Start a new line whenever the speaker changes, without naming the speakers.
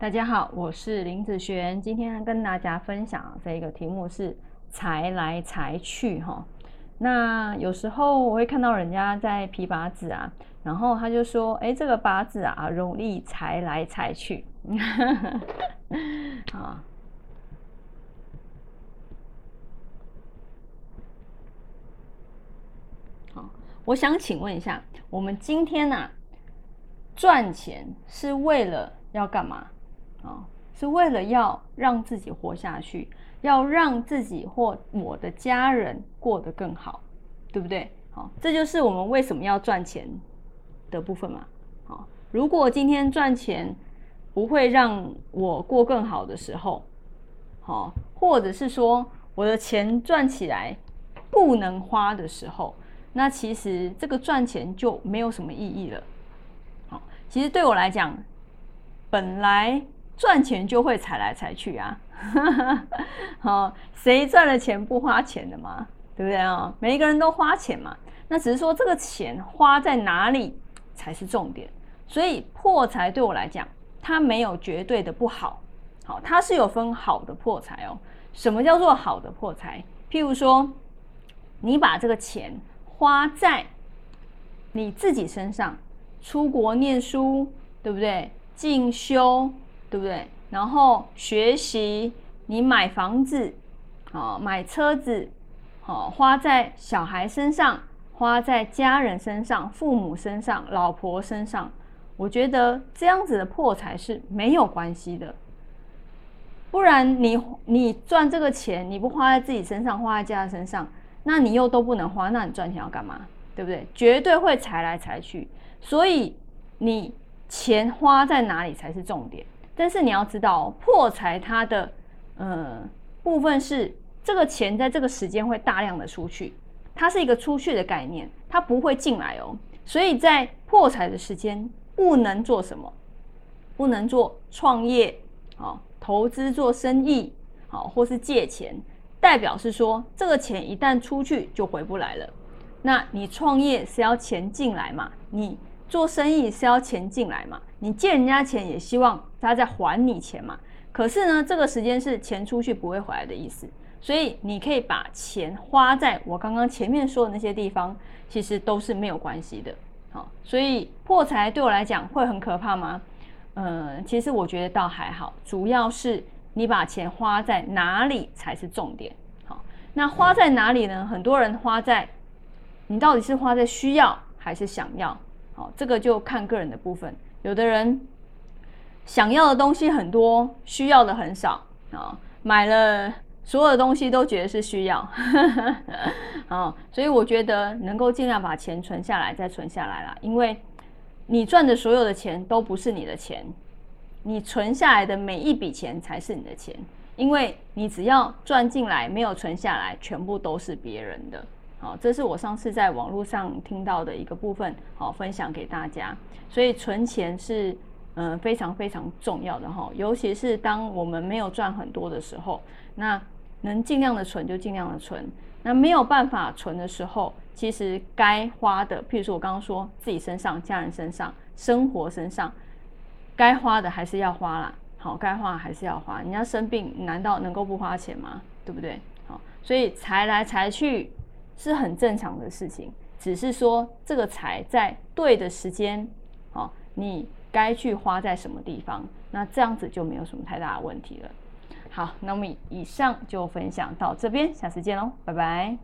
大家好，我是林子璇，今天跟大家分享这个题目是财来财去哈。那有时候我会看到人家在批八字啊，然后他就说：“哎，这个八字啊，容易财来财去。”啊，好，我想请问一下，我们今天呢赚钱是为了要干嘛？啊，是为了要让自己活下去，要让自己或我的家人过得更好，对不对？好，这就是我们为什么要赚钱的部分嘛。好，如果今天赚钱不会让我过更好的时候，好，或者是说我的钱赚起来不能花的时候，那其实这个赚钱就没有什么意义了。好，其实对我来讲，本来。赚钱就会财来财去啊，好，谁赚了钱不花钱的嘛？对不对啊？每一个人都花钱嘛，那只是说这个钱花在哪里才是重点。所以破财对我来讲，它没有绝对的不好，好，它是有分好的破财哦。什么叫做好的破财？譬如说，你把这个钱花在你自己身上，出国念书，对不对？进修。对不对？然后学习，你买房子，好买车子，好花在小孩身上，花在家人身上，父母身上，老婆身上。我觉得这样子的破财是没有关系的。不然你你赚这个钱，你不花在自己身上，花在家人身上，那你又都不能花，那你赚钱要干嘛？对不对？绝对会财来财去。所以你钱花在哪里才是重点。但是你要知道，破财它的呃部分是这个钱在这个时间会大量的出去，它是一个出去的概念，它不会进来哦。所以在破财的时间不能做什么，不能做创业啊，投资做生意好，或是借钱，代表是说这个钱一旦出去就回不来了。那你创业是要钱进来嘛？你做生意是要钱进来嘛？你借人家钱也希望。他在还你钱嘛？可是呢，这个时间是钱出去不会回来的意思，所以你可以把钱花在我刚刚前面说的那些地方，其实都是没有关系的。好，所以破财对我来讲会很可怕吗？嗯，其实我觉得倒还好，主要是你把钱花在哪里才是重点。好，那花在哪里呢？很多人花在你到底是花在需要还是想要？哦，这个就看个人的部分，有的人。想要的东西很多，需要的很少啊！买了所有的东西都觉得是需要，啊，所以我觉得能够尽量把钱存下来，再存下来啦。因为你赚的所有的钱都不是你的钱，你存下来的每一笔钱才是你的钱。因为你只要赚进来，没有存下来，全部都是别人的。好，这是我上次在网络上听到的一个部分，好，分享给大家。所以存钱是。嗯，非常非常重要的哈，尤其是当我们没有赚很多的时候，那能尽量的存就尽量的存。那没有办法存的时候，其实该花的，譬如说我刚刚说自己身上、家人身上、生活身上，该花的还是要花啦。好，该花还是要花。人家生病，难道能够不花钱吗？对不对？好，所以财来财去是很正常的事情，只是说这个财在对的时间，好，你。该去花在什么地方？那这样子就没有什么太大的问题了。好，那么以上就分享到这边，下次见喽，拜拜。